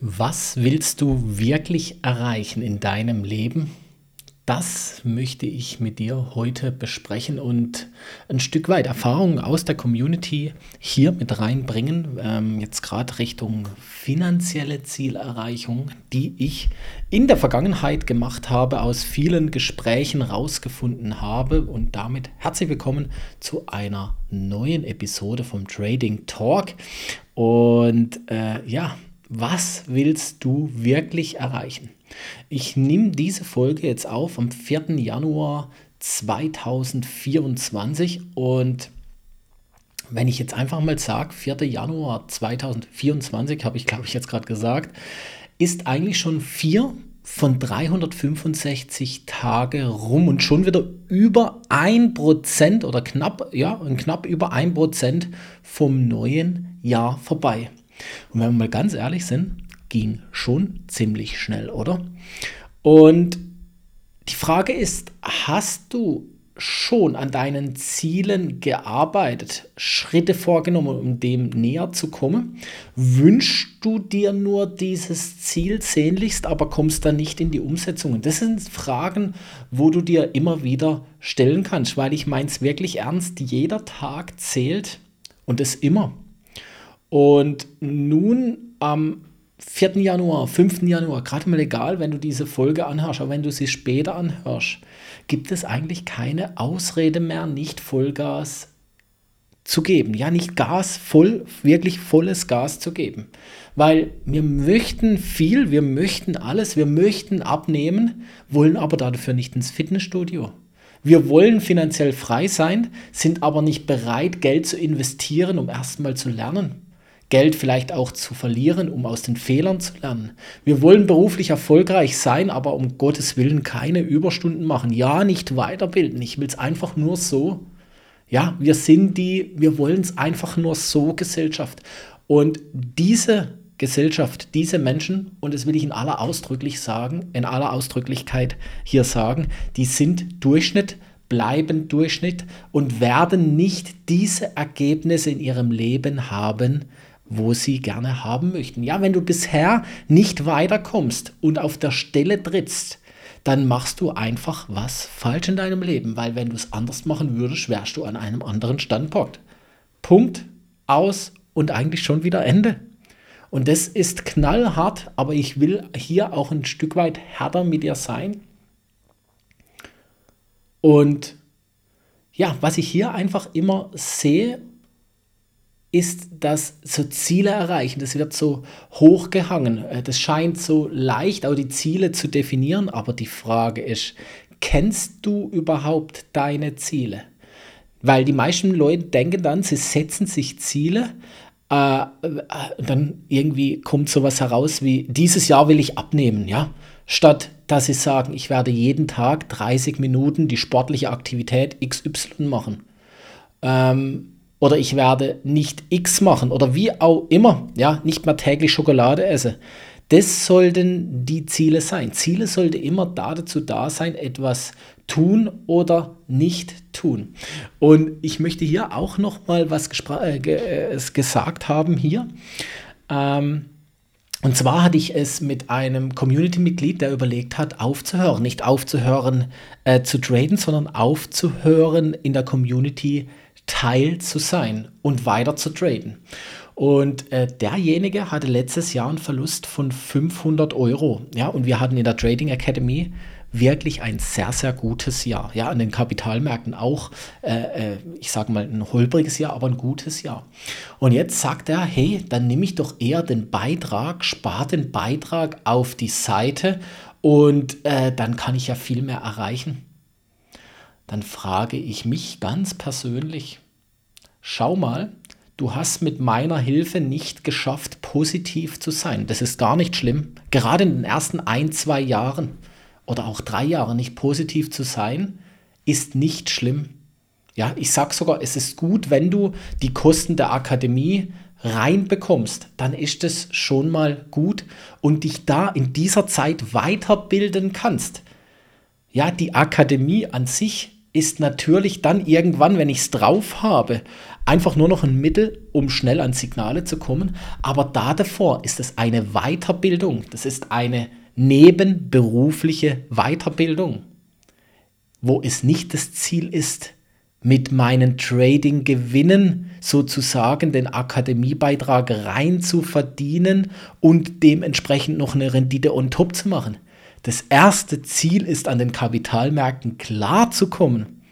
Was willst du wirklich erreichen in deinem Leben? Das möchte ich mit dir heute besprechen und ein Stück weit Erfahrungen aus der Community hier mit reinbringen. Ähm, jetzt gerade Richtung finanzielle Zielerreichung, die ich in der Vergangenheit gemacht habe, aus vielen Gesprächen rausgefunden habe. Und damit herzlich willkommen zu einer neuen Episode vom Trading Talk. Und äh, ja, was willst du wirklich erreichen? Ich nehme diese Folge jetzt auf am 4. Januar 2024 und wenn ich jetzt einfach mal sage, 4. Januar 2024, habe ich glaube ich jetzt gerade gesagt, ist eigentlich schon vier von 365 Tage rum und schon wieder über 1% oder knapp, ja, knapp über 1% vom neuen Jahr vorbei. Und wenn wir mal ganz ehrlich sind, ging schon ziemlich schnell, oder? Und die Frage ist, hast du schon an deinen Zielen gearbeitet, Schritte vorgenommen, um dem näher zu kommen? Wünschst du dir nur dieses Ziel sehnlichst, aber kommst dann nicht in die Umsetzung? das sind Fragen, wo du dir immer wieder stellen kannst, weil ich meine es wirklich ernst. Jeder Tag zählt und es immer. Und nun am 4. Januar, 5. Januar, gerade mal egal, wenn du diese Folge anhörst, aber wenn du sie später anhörst, gibt es eigentlich keine Ausrede mehr, nicht Vollgas zu geben. Ja, nicht Gas, voll, wirklich volles Gas zu geben. Weil wir möchten viel, wir möchten alles, wir möchten abnehmen, wollen aber dafür nicht ins Fitnessstudio. Wir wollen finanziell frei sein, sind aber nicht bereit, Geld zu investieren, um erstmal zu lernen. Geld vielleicht auch zu verlieren, um aus den Fehlern zu lernen. Wir wollen beruflich erfolgreich sein, aber um Gottes Willen keine Überstunden machen. Ja, nicht weiterbilden. Ich will es einfach nur so. Ja, wir sind die, wir wollen es einfach nur so Gesellschaft. Und diese Gesellschaft, diese Menschen, und das will ich in aller ausdrücklich sagen, in aller Ausdrücklichkeit hier sagen, die sind Durchschnitt, bleiben Durchschnitt und werden nicht diese Ergebnisse in ihrem Leben haben, wo sie gerne haben möchten. Ja, wenn du bisher nicht weiterkommst und auf der Stelle trittst, dann machst du einfach was falsch in deinem Leben, weil wenn du es anders machen würdest, wärst du an einem anderen Standpunkt. Punkt, aus und eigentlich schon wieder Ende. Und das ist knallhart, aber ich will hier auch ein Stück weit härter mit dir sein. Und ja, was ich hier einfach immer sehe ist das so Ziele erreichen. Das wird so hochgehangen. Äh, das scheint so leicht, auch die Ziele zu definieren. Aber die Frage ist, kennst du überhaupt deine Ziele? Weil die meisten Leute denken dann, sie setzen sich Ziele, äh, äh, dann irgendwie kommt sowas heraus wie, dieses Jahr will ich abnehmen, ja. Statt dass sie sagen, ich werde jeden Tag 30 Minuten die sportliche Aktivität XY machen. Ähm, oder ich werde nicht X machen oder wie auch immer, ja, nicht mehr täglich Schokolade esse. Das sollten die Ziele sein. Ziele sollten immer dazu da sein, etwas tun oder nicht tun. Und ich möchte hier auch noch mal was äh, äh, gesagt haben hier. Ähm, und zwar hatte ich es mit einem Community-Mitglied, der überlegt hat, aufzuhören. Nicht aufzuhören äh, zu traden, sondern aufzuhören in der Community zu Teil zu sein und weiter zu traden. Und äh, derjenige hatte letztes Jahr einen Verlust von 500 Euro. Ja, und wir hatten in der Trading Academy wirklich ein sehr, sehr gutes Jahr. Ja, an den Kapitalmärkten auch, äh, äh ich sage mal, ein holpriges Jahr, aber ein gutes Jahr. Und jetzt sagt er, hey, dann nehme ich doch eher den Beitrag, spare den Beitrag auf die Seite und äh, dann kann ich ja viel mehr erreichen dann frage ich mich ganz persönlich, schau mal, du hast mit meiner Hilfe nicht geschafft, positiv zu sein. Das ist gar nicht schlimm. Gerade in den ersten ein, zwei Jahren oder auch drei Jahren nicht positiv zu sein, ist nicht schlimm. Ja, ich sage sogar, es ist gut, wenn du die Kosten der Akademie reinbekommst, dann ist es schon mal gut und dich da in dieser Zeit weiterbilden kannst. Ja, die Akademie an sich ist natürlich dann irgendwann, wenn ich es drauf habe, einfach nur noch ein Mittel, um schnell an Signale zu kommen. Aber da davor ist es eine Weiterbildung. Das ist eine nebenberufliche Weiterbildung, wo es nicht das Ziel ist, mit meinen Trading-Gewinnen sozusagen den Akademiebeitrag rein zu verdienen und dementsprechend noch eine Rendite on top zu machen. Das erste Ziel ist, an den Kapitalmärkten klarzukommen,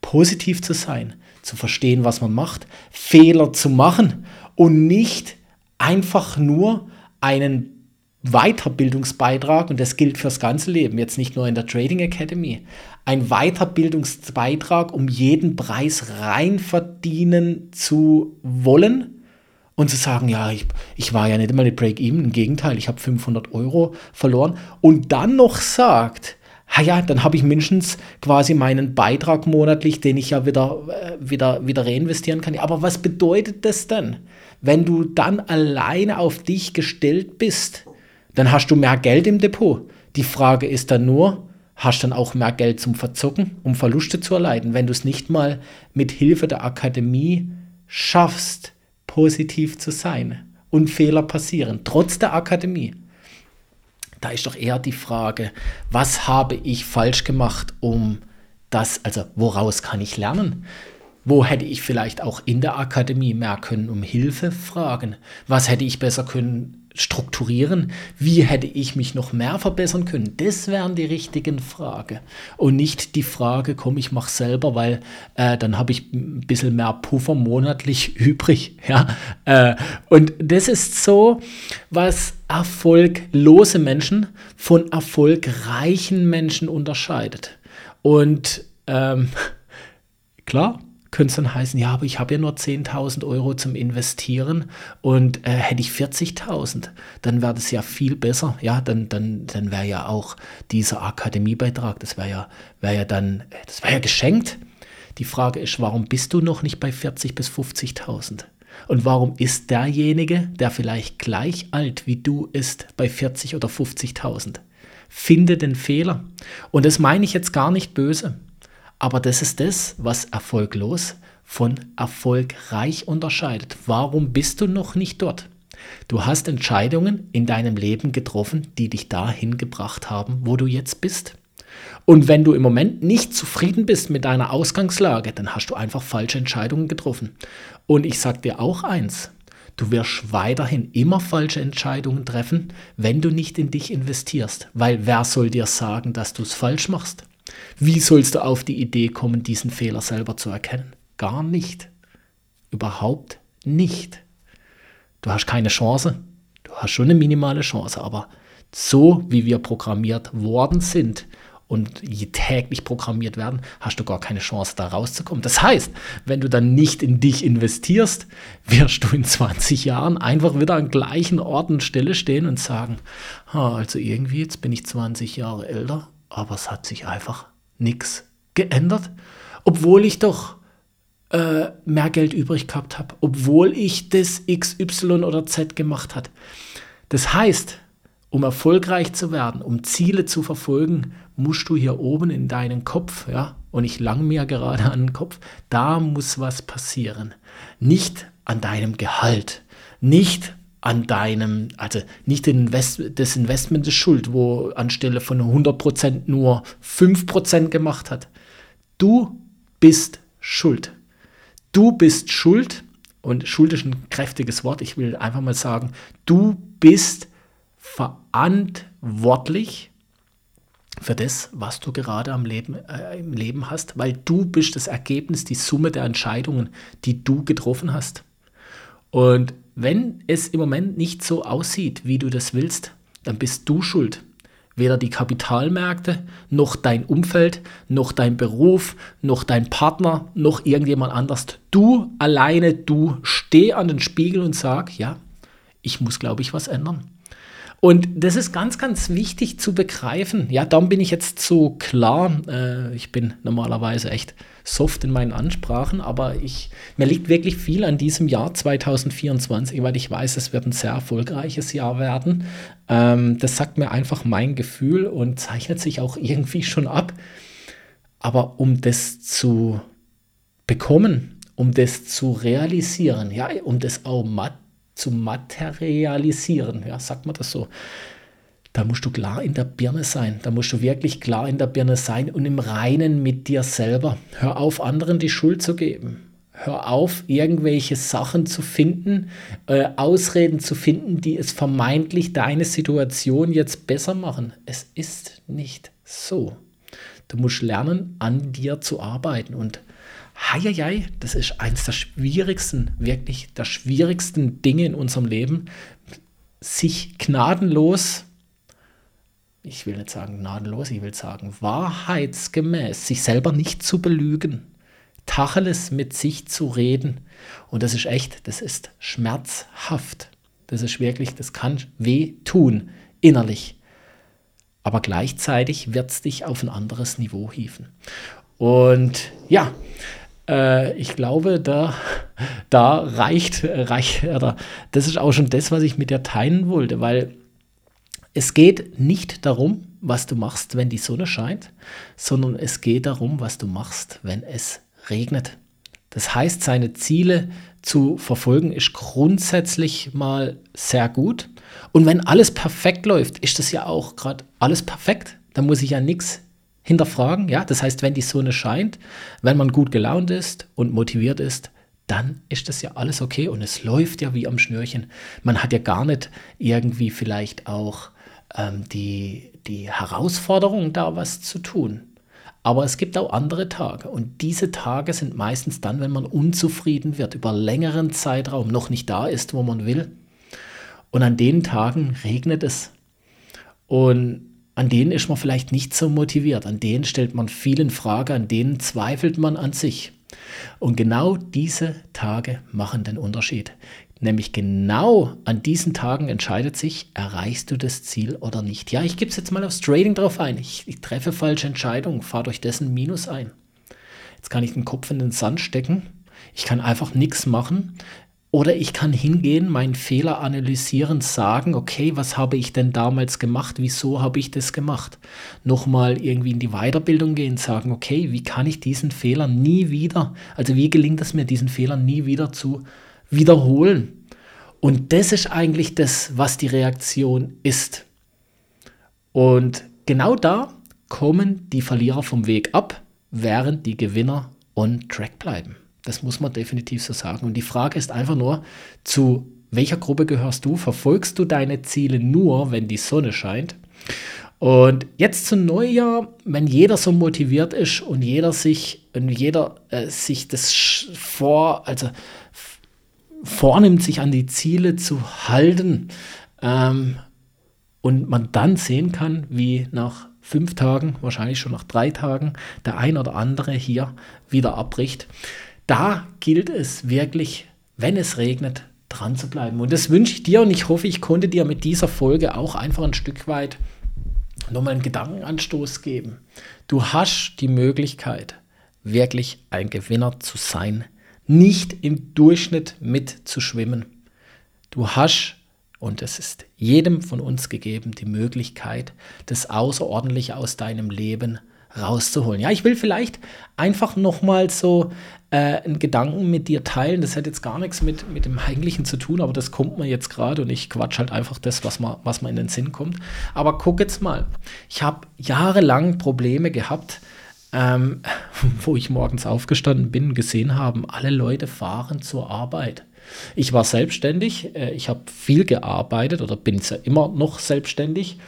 positiv zu sein, zu verstehen, was man macht, Fehler zu machen und nicht einfach nur einen Weiterbildungsbeitrag, und das gilt fürs ganze Leben, jetzt nicht nur in der Trading Academy, ein Weiterbildungsbeitrag, um jeden Preis rein verdienen zu wollen und zu sagen, ja, ich, ich war ja nicht immer mit Break-Even, im Gegenteil, ich habe 500 Euro verloren und dann noch sagt, ja, dann habe ich mindestens quasi meinen Beitrag monatlich, den ich ja wieder, äh, wieder, wieder reinvestieren kann. Aber was bedeutet das denn, wenn du dann alleine auf dich gestellt bist? Dann hast du mehr Geld im Depot. Die Frage ist dann nur, hast du dann auch mehr Geld zum Verzocken, um Verluste zu erleiden, wenn du es nicht mal mit Hilfe der Akademie schaffst, positiv zu sein und Fehler passieren, trotz der Akademie. Da ist doch eher die Frage, was habe ich falsch gemacht, um das, also woraus kann ich lernen? Wo hätte ich vielleicht auch in der Akademie mehr können um Hilfe fragen? Was hätte ich besser können strukturieren? Wie hätte ich mich noch mehr verbessern können? Das wären die richtigen Fragen. Und nicht die Frage, komm, ich mache selber, weil äh, dann habe ich ein bisschen mehr Puffer monatlich übrig. Ja? Äh, und das ist so, was erfolglose Menschen von erfolgreichen Menschen unterscheidet. Und ähm, klar, könnte es dann heißen, ja, aber ich habe ja nur 10.000 Euro zum Investieren und äh, hätte ich 40.000, dann wäre das ja viel besser. Ja, dann, dann, dann wäre ja auch dieser Akademiebeitrag, das wäre ja, wär ja dann, das wäre ja geschenkt. Die Frage ist, warum bist du noch nicht bei 40.000 bis 50.000? Und warum ist derjenige, der vielleicht gleich alt wie du ist, bei 40 oder 50.000? Finde den Fehler. Und das meine ich jetzt gar nicht böse. Aber das ist das, was erfolglos von erfolgreich unterscheidet. Warum bist du noch nicht dort? Du hast Entscheidungen in deinem Leben getroffen, die dich dahin gebracht haben, wo du jetzt bist. Und wenn du im Moment nicht zufrieden bist mit deiner Ausgangslage, dann hast du einfach falsche Entscheidungen getroffen. Und ich sage dir auch eins, du wirst weiterhin immer falsche Entscheidungen treffen, wenn du nicht in dich investierst. Weil wer soll dir sagen, dass du es falsch machst? Wie sollst du auf die Idee kommen, diesen Fehler selber zu erkennen? Gar nicht. Überhaupt nicht. Du hast keine Chance. Du hast schon eine minimale Chance, aber so wie wir programmiert worden sind und täglich programmiert werden, hast du gar keine Chance, da rauszukommen. Das heißt, wenn du dann nicht in dich investierst, wirst du in 20 Jahren einfach wieder an gleichen Ort und Stelle stehen und sagen, also irgendwie, jetzt bin ich 20 Jahre älter aber es hat sich einfach nichts geändert, obwohl ich doch äh, mehr Geld übrig gehabt habe, obwohl ich das X, Y oder Z gemacht habe. Das heißt, um erfolgreich zu werden, um Ziele zu verfolgen, musst du hier oben in deinen Kopf, ja, und ich lang mir gerade an den Kopf, da muss was passieren. Nicht an deinem Gehalt, nicht an deinem, also nicht Invest, das Investment ist schuld, wo anstelle von 100% nur 5% gemacht hat. Du bist schuld. Du bist schuld und schuld ist ein kräftiges Wort. Ich will einfach mal sagen, du bist verantwortlich für das, was du gerade am Leben, äh, im Leben hast, weil du bist das Ergebnis, die Summe der Entscheidungen, die du getroffen hast. Und wenn es im Moment nicht so aussieht, wie du das willst, dann bist du schuld. Weder die Kapitalmärkte, noch dein Umfeld, noch dein Beruf, noch dein Partner, noch irgendjemand anders. Du alleine, du steh an den Spiegel und sag, ja, ich muss, glaube ich, was ändern. Und das ist ganz, ganz wichtig zu begreifen. Ja, darum bin ich jetzt so klar. Äh, ich bin normalerweise echt soft in meinen Ansprachen, aber ich, mir liegt wirklich viel an diesem Jahr 2024, weil ich weiß, es wird ein sehr erfolgreiches Jahr werden. Ähm, das sagt mir einfach mein Gefühl und zeichnet sich auch irgendwie schon ab. Aber um das zu bekommen, um das zu realisieren, ja, um das auch mat zu materialisieren, ja, sagt man das so, da musst du klar in der Birne sein. Da musst du wirklich klar in der Birne sein und im Reinen mit dir selber. Hör auf, anderen die Schuld zu geben. Hör auf, irgendwelche Sachen zu finden, äh, Ausreden zu finden, die es vermeintlich deine Situation jetzt besser machen. Es ist nicht so. Du musst lernen, an dir zu arbeiten. Und heieiei, das ist eines der schwierigsten, wirklich der schwierigsten Dinge in unserem Leben, sich gnadenlos, ich will nicht sagen gnadenlos, ich will sagen wahrheitsgemäß, sich selber nicht zu belügen. Tacheles mit sich zu reden. Und das ist echt, das ist schmerzhaft. Das ist wirklich, das kann weh tun, innerlich aber gleichzeitig wird es dich auf ein anderes Niveau hieven. Und ja, äh, ich glaube, da, da reicht, reicht oder das ist auch schon das, was ich mit dir teilen wollte, weil es geht nicht darum, was du machst, wenn die Sonne scheint, sondern es geht darum, was du machst, wenn es regnet. Das heißt, seine Ziele zu verfolgen ist grundsätzlich mal sehr gut. Und wenn alles perfekt läuft, ist das ja auch gerade alles perfekt. Da muss ich ja nichts hinterfragen. Ja, das heißt, wenn die Sonne scheint, wenn man gut gelaunt ist und motiviert ist, dann ist das ja alles okay und es läuft ja wie am Schnürchen. Man hat ja gar nicht irgendwie vielleicht auch ähm, die, die Herausforderung, da was zu tun. Aber es gibt auch andere Tage und diese Tage sind meistens dann, wenn man unzufrieden wird, über längeren Zeitraum noch nicht da ist, wo man will. Und an den Tagen regnet es. Und an denen ist man vielleicht nicht so motiviert, an denen stellt man viel in Frage, an denen zweifelt man an sich. Und genau diese Tage machen den Unterschied. Nämlich genau an diesen Tagen entscheidet sich, erreichst du das Ziel oder nicht. Ja, ich gebe es jetzt mal aufs Trading drauf ein. Ich, ich treffe falsche Entscheidungen, fahre durch dessen Minus ein. Jetzt kann ich den Kopf in den Sand stecken. Ich kann einfach nichts machen. Oder ich kann hingehen, meinen Fehler analysieren, sagen, okay, was habe ich denn damals gemacht? Wieso habe ich das gemacht? Nochmal irgendwie in die Weiterbildung gehen, sagen, okay, wie kann ich diesen Fehler nie wieder, also wie gelingt es mir, diesen Fehler nie wieder zu wiederholen. Und das ist eigentlich das, was die Reaktion ist. Und genau da kommen die Verlierer vom Weg ab, während die Gewinner on track bleiben. Das muss man definitiv so sagen. Und die Frage ist einfach nur, zu welcher Gruppe gehörst du? Verfolgst du deine Ziele nur, wenn die Sonne scheint? Und jetzt zum Neujahr, wenn jeder so motiviert ist und jeder sich, und jeder äh, sich das vor, also vornimmt, sich an die Ziele zu halten ähm, und man dann sehen kann, wie nach fünf Tagen, wahrscheinlich schon nach drei Tagen, der ein oder andere hier wieder abbricht. Da gilt es wirklich, wenn es regnet, dran zu bleiben. Und das wünsche ich dir und ich hoffe, ich konnte dir mit dieser Folge auch einfach ein Stück weit nochmal einen Gedankenanstoß geben. Du hast die Möglichkeit, wirklich ein Gewinner zu sein nicht im Durchschnitt mitzuschwimmen. Du hast, und es ist jedem von uns gegeben, die Möglichkeit, das Außerordentliche aus deinem Leben rauszuholen. Ja, ich will vielleicht einfach nochmal so äh, einen Gedanken mit dir teilen. Das hat jetzt gar nichts mit, mit dem Eigentlichen zu tun, aber das kommt mir jetzt gerade und ich quatsch halt einfach das, was mir, was in den Sinn kommt. Aber guck jetzt mal, ich habe jahrelang Probleme gehabt, ähm, wo ich morgens aufgestanden bin gesehen habe, alle Leute fahren zur Arbeit. Ich war selbstständig, äh, ich habe viel gearbeitet oder bin ja immer noch selbstständig,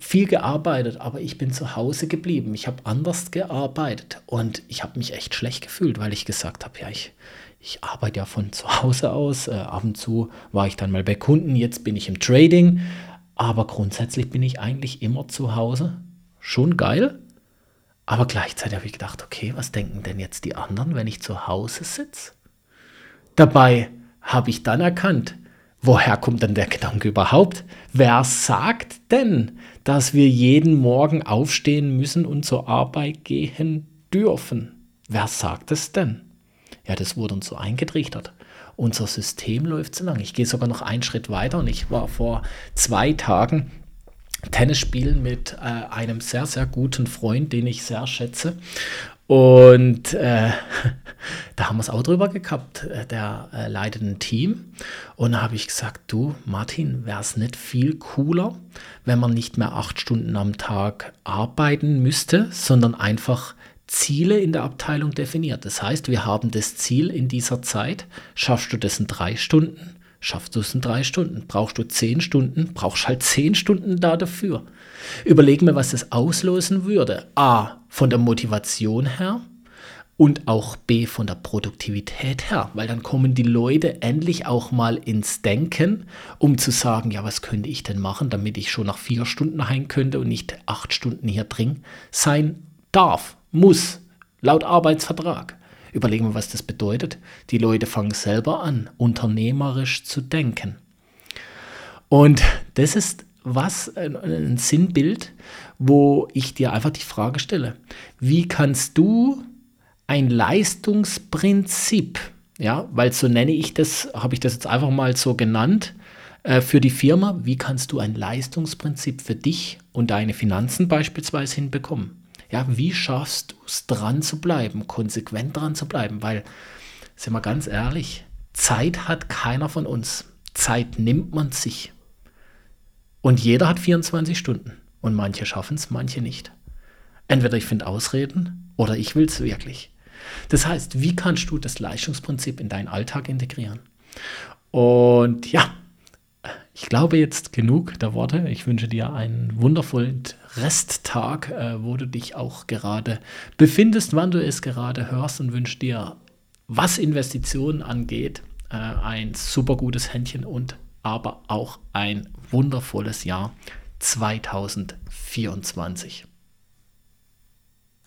viel gearbeitet, aber ich bin zu Hause geblieben. Ich habe anders gearbeitet und ich habe mich echt schlecht gefühlt, weil ich gesagt habe, ja, ich, ich arbeite ja von zu Hause aus. Äh, ab und zu war ich dann mal bei Kunden, jetzt bin ich im Trading, aber grundsätzlich bin ich eigentlich immer zu Hause. Schon geil, aber gleichzeitig habe ich gedacht, okay, was denken denn jetzt die anderen, wenn ich zu Hause sitze? Dabei habe ich dann erkannt, woher kommt denn der Gedanke überhaupt? Wer sagt denn, dass wir jeden Morgen aufstehen müssen und zur Arbeit gehen dürfen? Wer sagt es denn? Ja, das wurde uns so eingetrichtert. Unser System läuft so lang. Ich gehe sogar noch einen Schritt weiter und ich war vor zwei Tagen Tennis spielen mit äh, einem sehr, sehr guten Freund, den ich sehr schätze. Und äh, da haben wir es auch drüber gehabt. Äh, der äh, leitet ein Team. Und da habe ich gesagt, du Martin, wäre es nicht viel cooler, wenn man nicht mehr acht Stunden am Tag arbeiten müsste, sondern einfach Ziele in der Abteilung definiert. Das heißt, wir haben das Ziel in dieser Zeit. Schaffst du das in drei Stunden? Schaffst du es in drei Stunden? Brauchst du zehn Stunden? Brauchst halt zehn Stunden da dafür. Überleg mir, was das auslösen würde. A, von der Motivation her und auch B, von der Produktivität her, weil dann kommen die Leute endlich auch mal ins Denken, um zu sagen, ja, was könnte ich denn machen, damit ich schon nach vier Stunden heim könnte und nicht acht Stunden hier drin sein darf, muss, laut Arbeitsvertrag. Überlegen wir, was das bedeutet. Die Leute fangen selber an, unternehmerisch zu denken. Und das ist was, ein Sinnbild, wo ich dir einfach die Frage stelle, wie kannst du ein Leistungsprinzip, ja, weil so nenne ich das, habe ich das jetzt einfach mal so genannt, äh, für die Firma, wie kannst du ein Leistungsprinzip für dich und deine Finanzen beispielsweise hinbekommen? Ja, wie schaffst du es dran zu bleiben, konsequent dran zu bleiben? Weil, sind wir ganz ehrlich, Zeit hat keiner von uns. Zeit nimmt man sich. Und jeder hat 24 Stunden. Und manche schaffen es, manche nicht. Entweder ich finde Ausreden oder ich will es wirklich. Das heißt, wie kannst du das Leistungsprinzip in deinen Alltag integrieren? Und ja, ich glaube jetzt genug der Worte. Ich wünsche dir einen wundervollen Resttag, äh, wo du dich auch gerade befindest, wann du es gerade hörst und wünsche dir, was Investitionen angeht, äh, ein super gutes Händchen und aber auch ein wundervolles Jahr 2024.